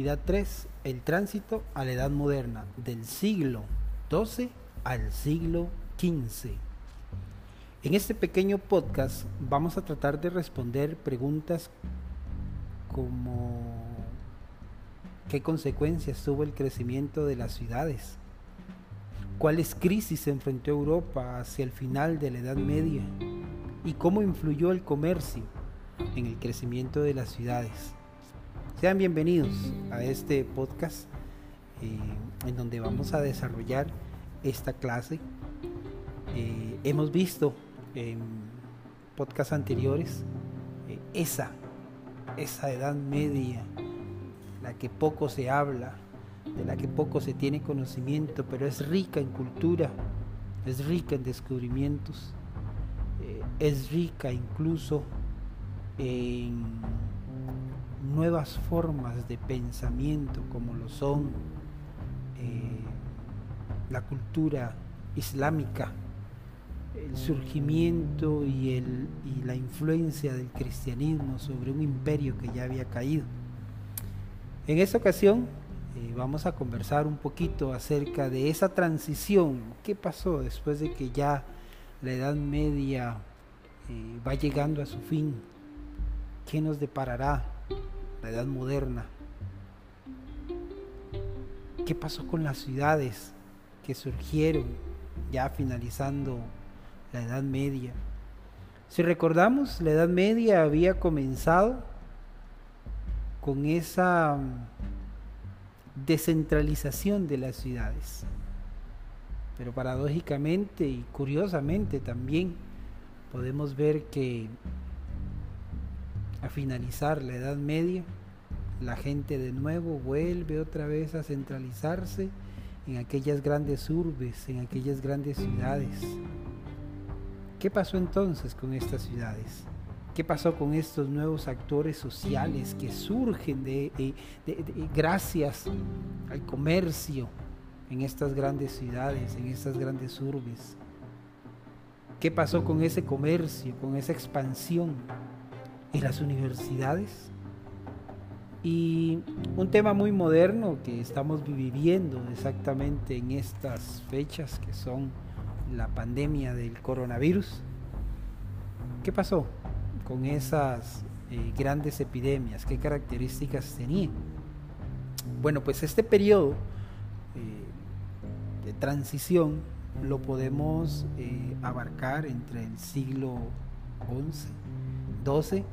Unidad 3, el tránsito a la Edad Moderna, del siglo XII al siglo XV. En este pequeño podcast vamos a tratar de responder preguntas como ¿qué consecuencias tuvo el crecimiento de las ciudades? ¿Cuáles crisis enfrentó Europa hacia el final de la Edad Media? ¿Y cómo influyó el comercio en el crecimiento de las ciudades? Sean bienvenidos a este podcast eh, en donde vamos a desarrollar esta clase. Eh, hemos visto en podcasts anteriores eh, esa, esa edad media, la que poco se habla, de la que poco se tiene conocimiento, pero es rica en cultura, es rica en descubrimientos, es rica incluso en nuevas formas de pensamiento como lo son eh, la cultura islámica, el surgimiento y, el, y la influencia del cristianismo sobre un imperio que ya había caído. En esta ocasión eh, vamos a conversar un poquito acerca de esa transición, qué pasó después de que ya la Edad Media eh, va llegando a su fin, qué nos deparará la edad moderna. ¿Qué pasó con las ciudades que surgieron ya finalizando la Edad Media? Si recordamos, la Edad Media había comenzado con esa mm, descentralización de las ciudades. Pero paradójicamente y curiosamente también podemos ver que a finalizar la Edad Media, la gente de nuevo vuelve otra vez a centralizarse en aquellas grandes urbes, en aquellas grandes ciudades. ¿Qué pasó entonces con estas ciudades? ¿Qué pasó con estos nuevos actores sociales que surgen gracias al comercio en estas grandes ciudades, en estas grandes urbes? ¿Qué pasó con ese comercio, con esa expansión? En las universidades. Y un tema muy moderno que estamos viviendo exactamente en estas fechas que son la pandemia del coronavirus. ¿Qué pasó con esas eh, grandes epidemias? ¿Qué características tenían? Bueno, pues este periodo eh, de transición lo podemos eh, abarcar entre el siglo XI, XII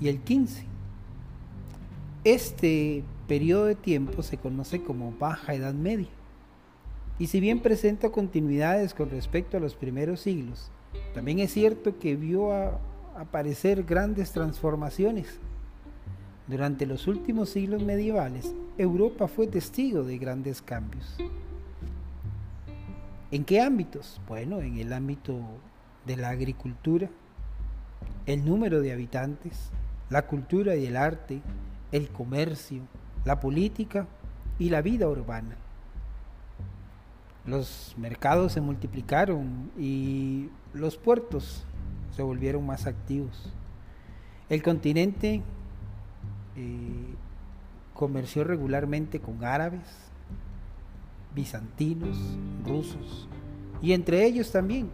y el 15. Este periodo de tiempo se conoce como Baja Edad Media. Y si bien presenta continuidades con respecto a los primeros siglos, también es cierto que vio aparecer grandes transformaciones. Durante los últimos siglos medievales, Europa fue testigo de grandes cambios. ¿En qué ámbitos? Bueno, en el ámbito de la agricultura, el número de habitantes, la cultura y el arte, el comercio, la política y la vida urbana. Los mercados se multiplicaron y los puertos se volvieron más activos. El continente eh, comerció regularmente con árabes, bizantinos, rusos y entre ellos también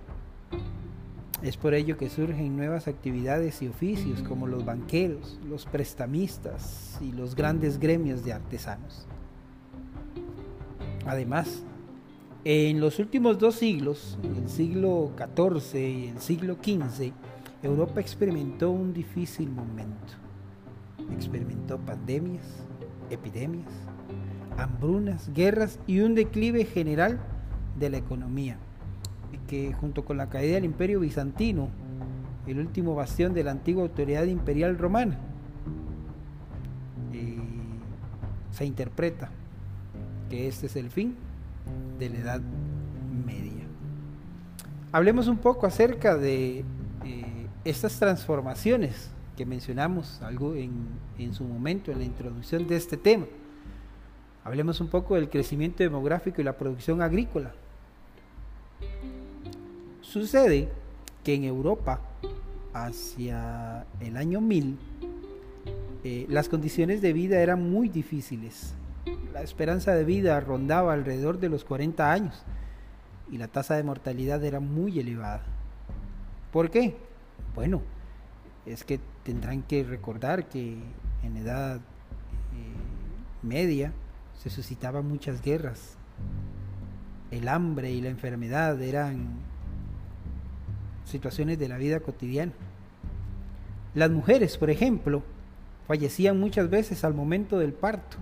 es por ello que surgen nuevas actividades y oficios como los banqueros, los prestamistas y los grandes gremios de artesanos. Además, en los últimos dos siglos, el siglo XIV y el siglo XV, Europa experimentó un difícil momento. Experimentó pandemias, epidemias, hambrunas, guerras y un declive general de la economía que junto con la caída del imperio bizantino, el último bastión de la antigua autoridad imperial romana, eh, se interpreta que este es el fin de la Edad Media. Hablemos un poco acerca de eh, estas transformaciones que mencionamos algo en, en su momento en la introducción de este tema. Hablemos un poco del crecimiento demográfico y la producción agrícola. Sucede que en Europa, hacia el año 1000, eh, las condiciones de vida eran muy difíciles. la esperanza de vida rondaba alrededor de los 40 años y la tasa de mortalidad era muy elevada. ¿Por qué? Bueno, es que tendrán que recordar que en edad eh, media se suscitaban muchas guerras. El hambre y la enfermedad eran situaciones de la vida cotidiana. Las mujeres, por ejemplo, fallecían muchas veces al momento del parto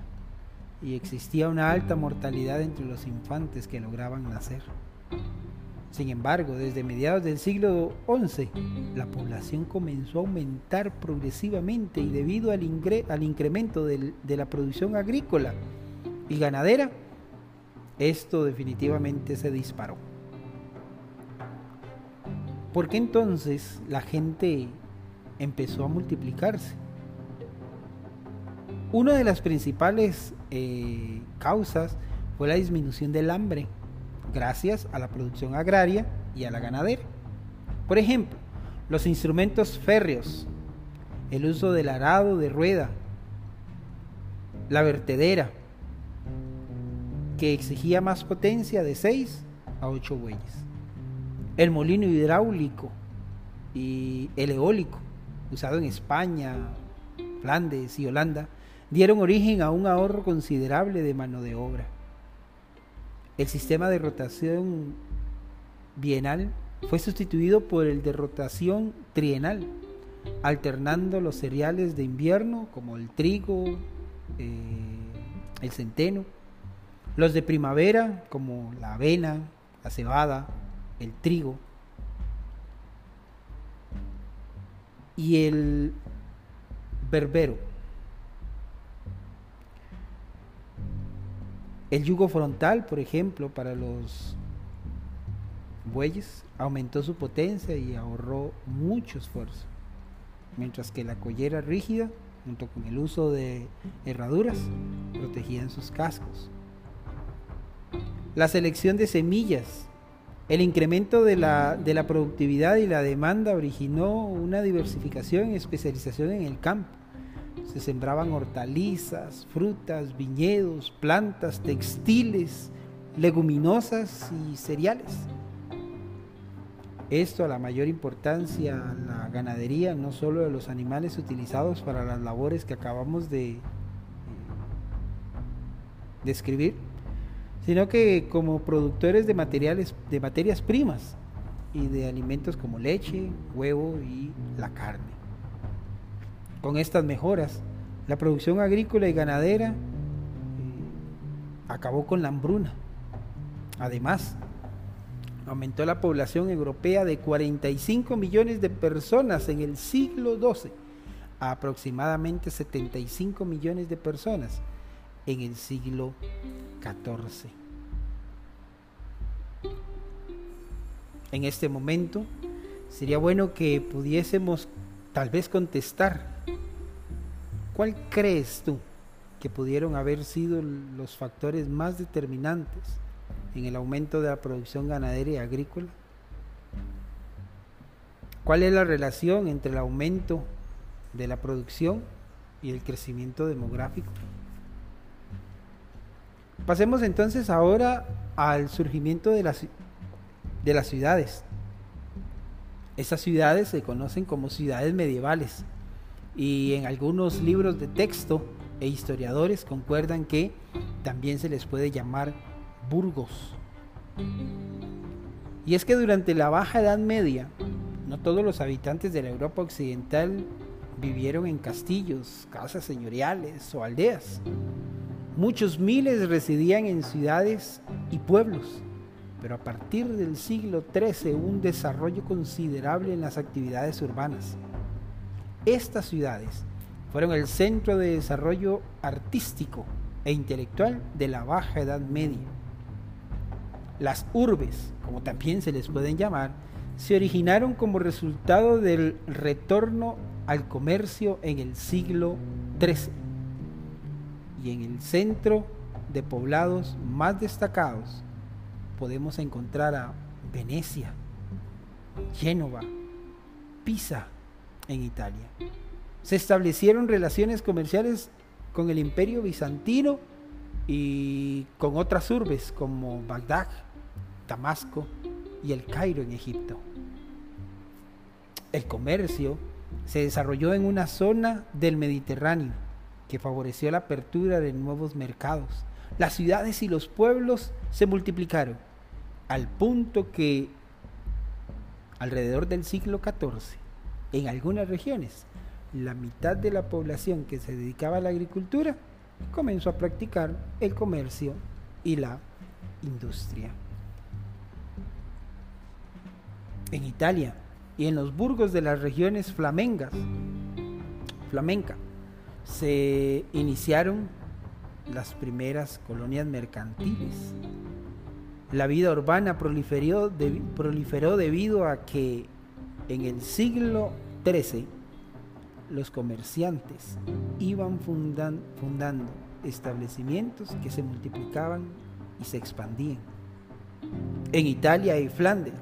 y existía una alta mortalidad entre los infantes que lograban nacer. Sin embargo, desde mediados del siglo XI, la población comenzó a aumentar progresivamente y debido al, al incremento de la producción agrícola y ganadera, esto definitivamente se disparó. ¿Por qué entonces la gente empezó a multiplicarse? Una de las principales eh, causas fue la disminución del hambre gracias a la producción agraria y a la ganadera. Por ejemplo, los instrumentos férreos, el uso del arado de rueda, la vertedera, que exigía más potencia de 6 a 8 bueyes, el molino hidráulico y el eólico, usado en España, Flandes y Holanda, dieron origen a un ahorro considerable de mano de obra. El sistema de rotación bienal fue sustituido por el de rotación trienal, alternando los cereales de invierno como el trigo, eh, el centeno, los de primavera como la avena, la cebada, el trigo, y el berbero. El yugo frontal, por ejemplo, para los bueyes aumentó su potencia y ahorró mucho esfuerzo, mientras que la collera rígida, junto con el uso de herraduras, protegían sus cascos. La selección de semillas, el incremento de la, de la productividad y la demanda originó una diversificación y especialización en el campo se sembraban hortalizas, frutas, viñedos, plantas, textiles, leguminosas y cereales. Esto a la mayor importancia la ganadería, no solo de los animales utilizados para las labores que acabamos de describir, sino que como productores de materiales, de materias primas y de alimentos como leche, huevo y la carne. Con estas mejoras, la producción agrícola y ganadera eh, acabó con la hambruna. Además, aumentó la población europea de 45 millones de personas en el siglo XII a aproximadamente 75 millones de personas en el siglo XIV. En este momento sería bueno que pudiésemos tal vez contestar ¿Cuál crees tú que pudieron haber sido los factores más determinantes en el aumento de la producción ganadera y agrícola? ¿Cuál es la relación entre el aumento de la producción y el crecimiento demográfico? Pasemos entonces ahora al surgimiento de las, de las ciudades. Esas ciudades se conocen como ciudades medievales y en algunos libros de texto e historiadores concuerdan que también se les puede llamar burgos. Y es que durante la Baja Edad Media, no todos los habitantes de la Europa Occidental vivieron en castillos, casas señoriales o aldeas. Muchos miles residían en ciudades y pueblos, pero a partir del siglo XIII un desarrollo considerable en las actividades urbanas. Estas ciudades fueron el centro de desarrollo artístico e intelectual de la Baja Edad Media. Las urbes, como también se les pueden llamar, se originaron como resultado del retorno al comercio en el siglo XIII y en el centro de poblados más destacados podemos encontrar a Venecia, Génova, Pisa, en Italia. Se establecieron relaciones comerciales con el imperio bizantino y con otras urbes como Bagdad, Damasco y el Cairo en Egipto. El comercio se desarrolló en una zona del Mediterráneo que favoreció la apertura de nuevos mercados. Las ciudades y los pueblos se multiplicaron al punto que alrededor del siglo XIV, en algunas regiones, la mitad de la población que se dedicaba a la agricultura comenzó a practicar el comercio y la industria. En Italia y en los burgos de las regiones flamencas, flamenca, se iniciaron las primeras colonias mercantiles. La vida urbana proliferó, debido a que en el siglo XIII los comerciantes iban fundando establecimientos que se multiplicaban y se expandían. En Italia y Flandes,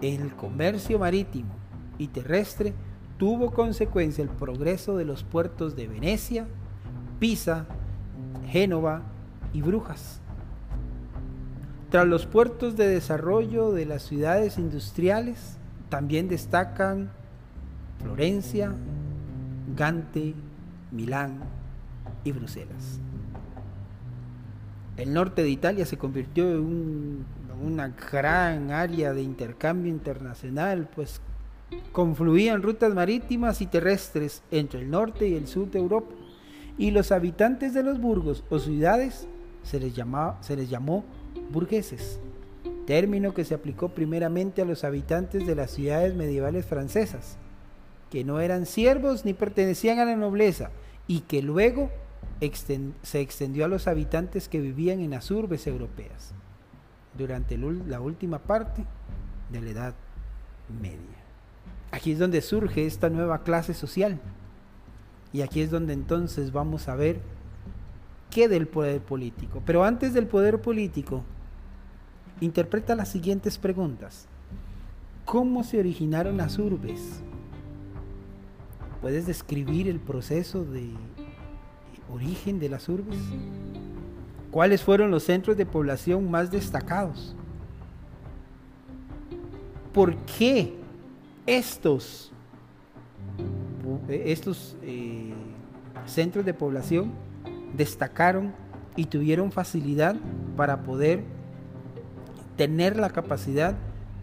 el comercio marítimo y terrestre tuvo consecuencia el progreso de los puertos de Venecia, Pisa, Génova y Brujas. Tras los puertos de desarrollo de las ciudades industriales, también destacan Florencia, Gante, Milán y Bruselas. El norte de Italia se convirtió en, una gran área de intercambio internacional, pues confluían rutas marítimas y terrestres entre el norte y el sur de Europa, y los habitantes de los burgos o ciudades se les, se les llamó burgueses, término que se aplicó primeramente a los habitantes de las ciudades medievales francesas, que no eran siervos ni pertenecían a la nobleza, y que luego se extendió a los habitantes que vivían en las urbes europeas durante la última parte de la Edad Media. Aquí es donde surge esta nueva clase social. Y aquí es donde entonces vamos a ver qué del poder político. Pero antes del poder político, interpreta las siguientes preguntas. ¿Cómo se originaron las urbes? ¿Puedes describir el proceso de origen de las urbes? ¿Cuáles fueron los centros de población más destacados? ¿Por qué estos, estos eh, centros de población destacaron y tuvieron facilidad para poder tener la capacidad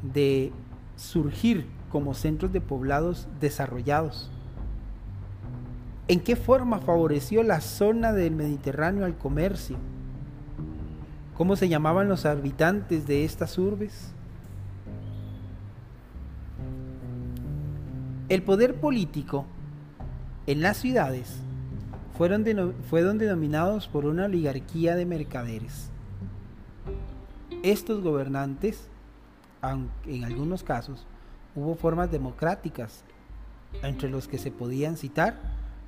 de surgir como centros de poblados desarrollados. ¿En qué forma favoreció la zona del Mediterráneo al comercio? ¿Cómo se llamaban los habitantes de estas urbes? El poder político en las ciudades fueron fueron denominados por una oligarquía de mercaderes. Estos gobernantes, en algunos casos hubo formas democráticas, entre los que se podían citar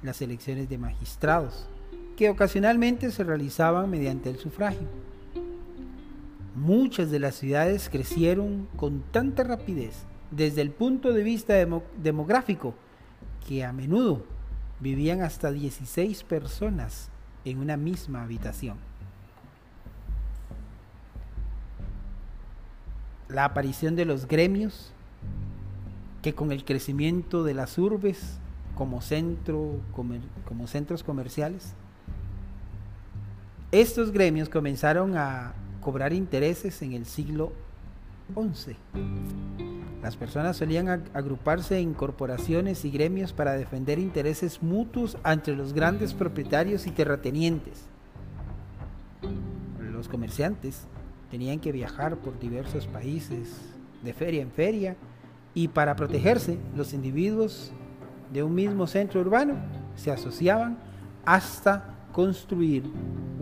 las elecciones de magistrados, que ocasionalmente se realizaban mediante el sufragio. Muchas de las ciudades crecieron con tanta rapidez desde el punto de vista demográfico, que a menudo vivían hasta 16 personas en una misma habitación. La aparición de los gremios, que con el crecimiento de las urbes como, centro, como centros comerciales, estos gremios comenzaron a cobrar intereses en el siglo XI las personas solían agruparse en corporaciones y gremios para defender intereses mutuos entre los grandes propietarios y terratenientes. Los comerciantes tenían que viajar por diversos países, de feria en feria, y para protegerse, los individuos de un mismo centro urbano se asociaban hasta construir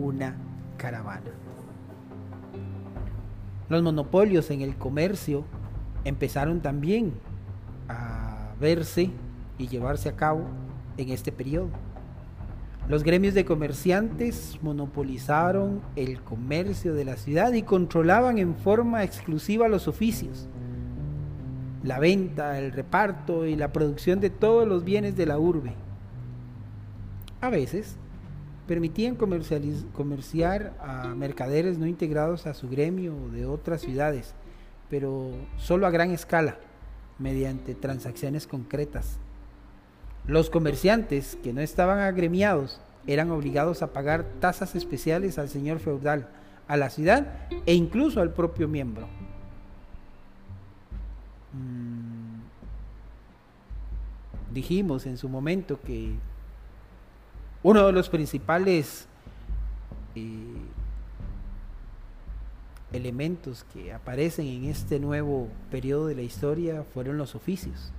una caravana. Los monopolios en el comercio empezaron también a verse y llevarse a cabo en este periodo. Los gremios de comerciantes monopolizaron el comercio de la ciudad y controlaban en forma exclusiva los oficios, la venta, el reparto y la producción de todos los bienes de la urbe. A veces, permitían comerciar a mercaderes no integrados a su gremio de otras ciudades, pero solo a gran escala, mediante transacciones concretas. Los comerciantes que no estaban agremiados eran obligados a pagar tasas especiales al señor feudal, a la ciudad e incluso al propio miembro. Mm, dijimos en su momento que uno de los principales eh, elementos que aparecen en este nuevo periodo de la historia fueron los oficios.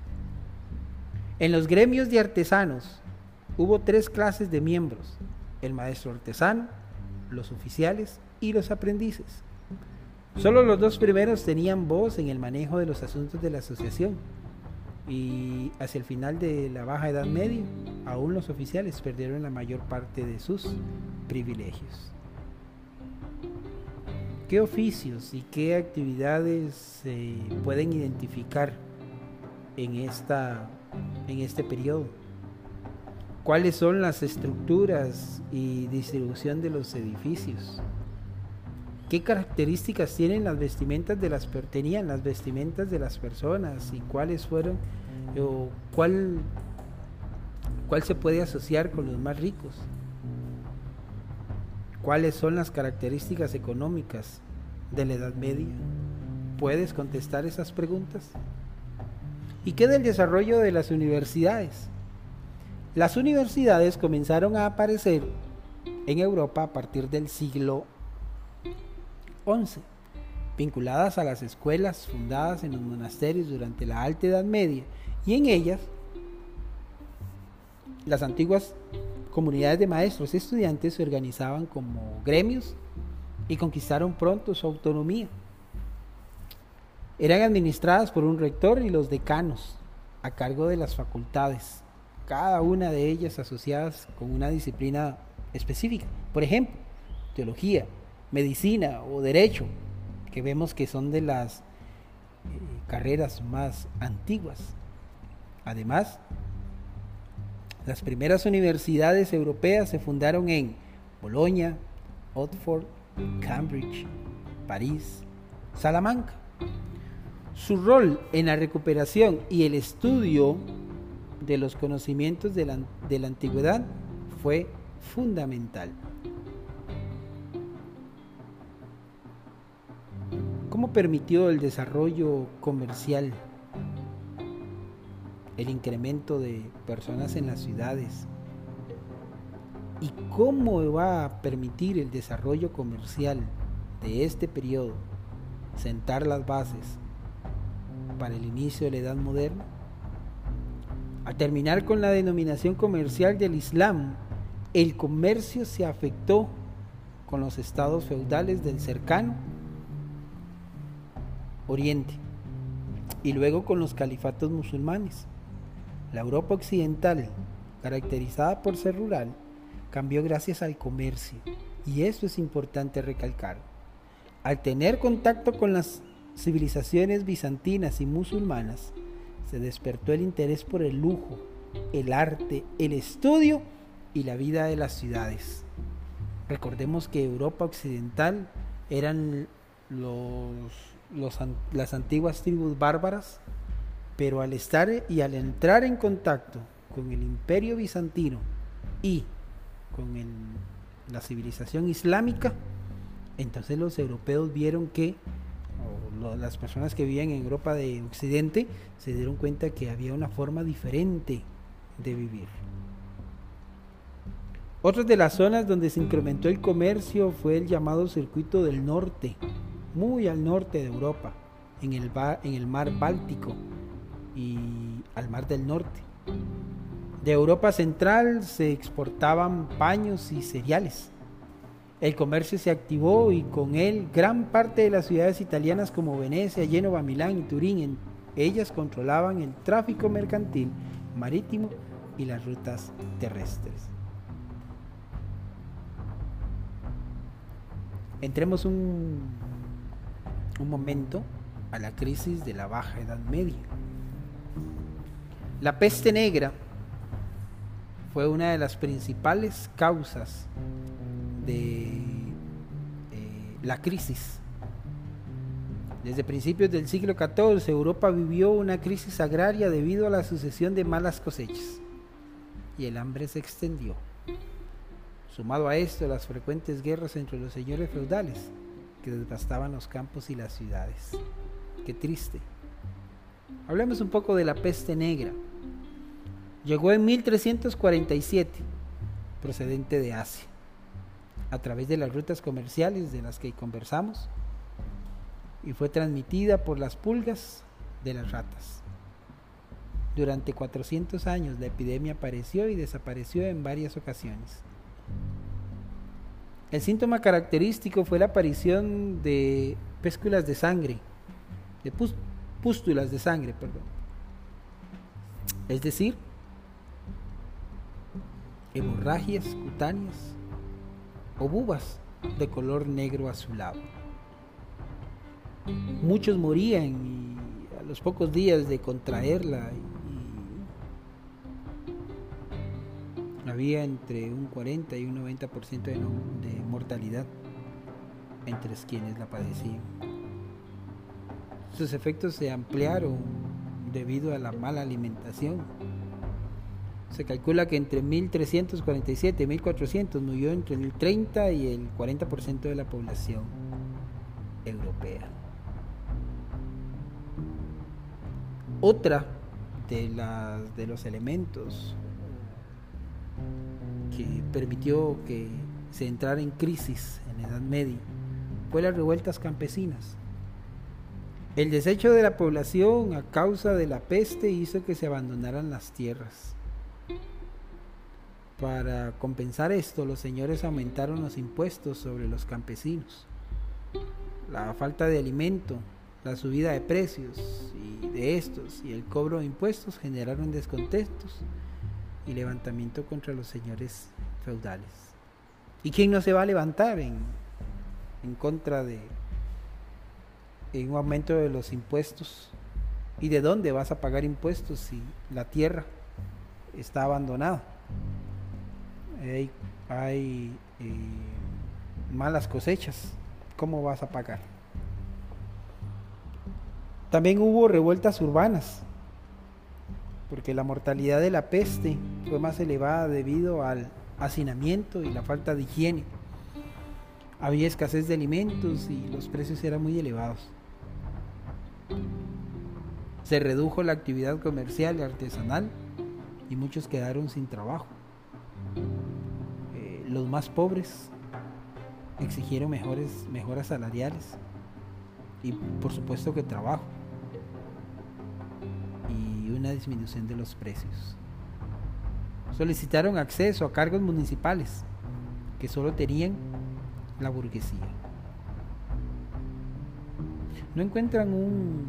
En los gremios de artesanos hubo tres clases de miembros, el maestro artesano, los oficiales y los aprendices. Solo los dos primeros tenían voz en el manejo de los asuntos de la asociación y hacia el final de la Baja Edad Media, aún los oficiales perdieron la mayor parte de sus privilegios. ¿Qué oficios y qué actividades se pueden identificar en, esta, en este periodo? ¿Cuáles son las estructuras y distribución de los edificios? ¿Qué características tienen las vestimentas de las tenían las vestimentas de las personas y cuáles fueron o cuál cuál se puede asociar con los más ricos? ¿Cuáles son las características económicas de la Edad Media? ¿Puedes contestar esas preguntas? ¿Y qué del desarrollo de las universidades? Las universidades comenzaron a aparecer en Europa a partir del siglo 11, vinculadas a las escuelas fundadas en los monasterios durante la Alta Edad Media, y en ellas las antiguas comunidades de maestros y estudiantes se organizaban como gremios y conquistaron pronto su autonomía. Eran administradas por un rector y los decanos a cargo de las facultades, cada una de ellas asociadas con una disciplina específica. Por ejemplo, teología, medicina o derecho, que vemos que son de las eh, carreras más antiguas. Además, las primeras universidades europeas se fundaron en Bolonia, Oxford, Cambridge, París, Salamanca. Su rol en la recuperación y el estudio de los conocimientos de la, de la antigüedad fue fundamental. ¿Cómo permitió el desarrollo comercial, el incremento de personas en las ciudades? ¿Y cómo va a permitir el desarrollo comercial de este periodo sentar las bases para el inicio de la Edad Moderna? Al terminar con la denominación comercial del Islam, el comercio se afectó con los estados feudales del cercano Oriente y luego con los califatos musulmanes. La Europa occidental, caracterizada por ser rural, cambió gracias al comercio y esto es importante recalcar. Al tener contacto con las civilizaciones bizantinas y musulmanas, se despertó el interés por el lujo, el arte, el estudio y la vida de las ciudades. Recordemos que Europa occidental eran los las antiguas tribus bárbaras, pero al estar y al entrar en contacto con el imperio bizantino y con la civilización islámica, entonces los europeos vieron que, las personas que vivían en Europa de Occidente, se dieron cuenta que había una forma diferente de vivir. Otra de las zonas donde se incrementó el comercio fue el llamado Circuito del Norte, muy al norte de Europa, en el mar Báltico y al mar del norte. De Europa Central se exportaban paños y cereales. El comercio se activó y con él gran parte de las ciudades italianas como Venecia, Génova, Milán y Turín, ellas controlaban el tráfico mercantil marítimo y las rutas terrestres. Entremos un un momento a la crisis de la Baja Edad Media. La peste negra fue una de las principales causas de eh, la crisis. Desde principios del siglo XIV, Europa vivió una crisis agraria debido a la sucesión de malas cosechas y el hambre se extendió. Sumado a esto, las frecuentes guerras entre los señores feudales que devastaban los campos y las ciudades. Qué triste. Hablemos un poco de la peste negra. Llegó en 1347, procedente de Asia, a través de las rutas comerciales de las que conversamos, y fue transmitida por las pulgas de las ratas. Durante 400 años la epidemia apareció y desapareció en varias ocasiones. El síntoma característico fue la aparición de pésculas de sangre, de pústulas de sangre, perdón. Es decir, hemorragias cutáneas o bubas de color negro azulado. Muchos morían y a los pocos días de contraerla había entre un 40 y un 90% de, de mortalidad entre quienes la padecían. Sus efectos se ampliaron debido a la mala alimentación se calcula que entre 1347 y 1400 murió entre el 30 y el 40% de la población europea. Otra de, las, de los elementos que permitió que se entrara en crisis en la Edad Media fue las revueltas campesinas. El desecho de la población a causa de la peste hizo que se abandonaran las tierras. Para compensar esto, los señores aumentaron los impuestos sobre los campesinos. La falta de alimento, la subida de precios y de estos y el cobro de impuestos generaron descontentos y levantamiento contra los señores feudales. ¿Y quién no se va a levantar en, en contra de un aumento de los impuestos? ¿Y de dónde vas a pagar impuestos si la tierra está abandonada? hay, eh, malas cosechas, ¿cómo vas a pagar? También hubo revueltas urbanas, porque la mortalidad de la peste fue más elevada debido al hacinamiento y la falta de higiene. Había escasez de alimentos y los precios eran muy elevados. Se redujo la actividad comercial y artesanal y muchos quedaron sin trabajo los más pobres exigieron mejores, mejoras salariales y por supuesto que trabajo y una disminución de los precios. Solicitaron acceso a cargos municipales que solo tenían la burguesía. No encuentran un,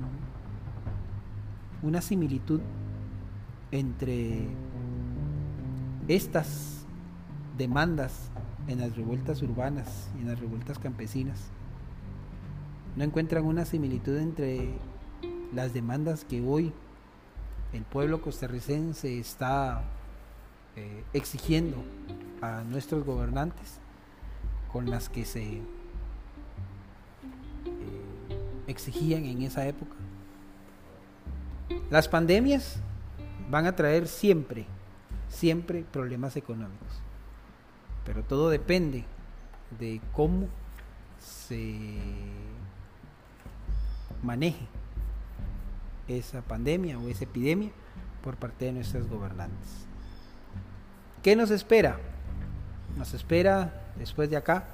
una similitud entre estas demandas en las revueltas urbanas y en las revueltas campesinas. No encuentran una similitud entre las demandas que hoy el pueblo costarricense está eh, exigiendo a nuestros gobernantes con las que se eh, exigían en esa época. Las pandemias van a traer siempre, siempre problemas económicos pero todo depende de cómo se maneje esa pandemia o esa epidemia por parte de nuestros gobernantes. ¿Qué nos espera? Nos espera después de acá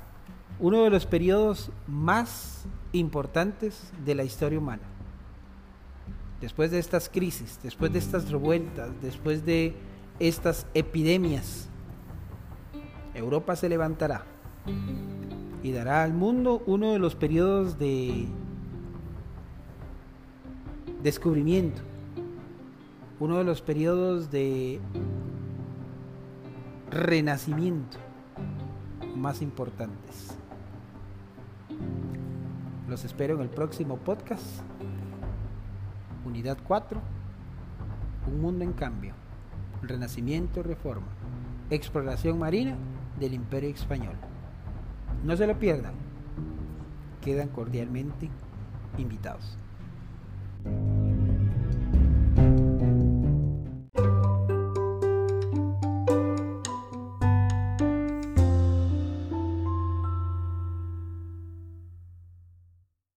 uno de los periodos más importantes de la historia humana. Después de estas crisis, después de estas revueltas, después de estas epidemias Europa se levantará y dará al mundo uno de los periodos de descubrimiento, uno de los periodos de renacimiento más importantes. Los espero en el próximo podcast, Unidad 4, Un mundo en cambio, renacimiento, reforma. exploración marina del Imperio Español. No se lo pierdan. Quedan cordialmente invitados.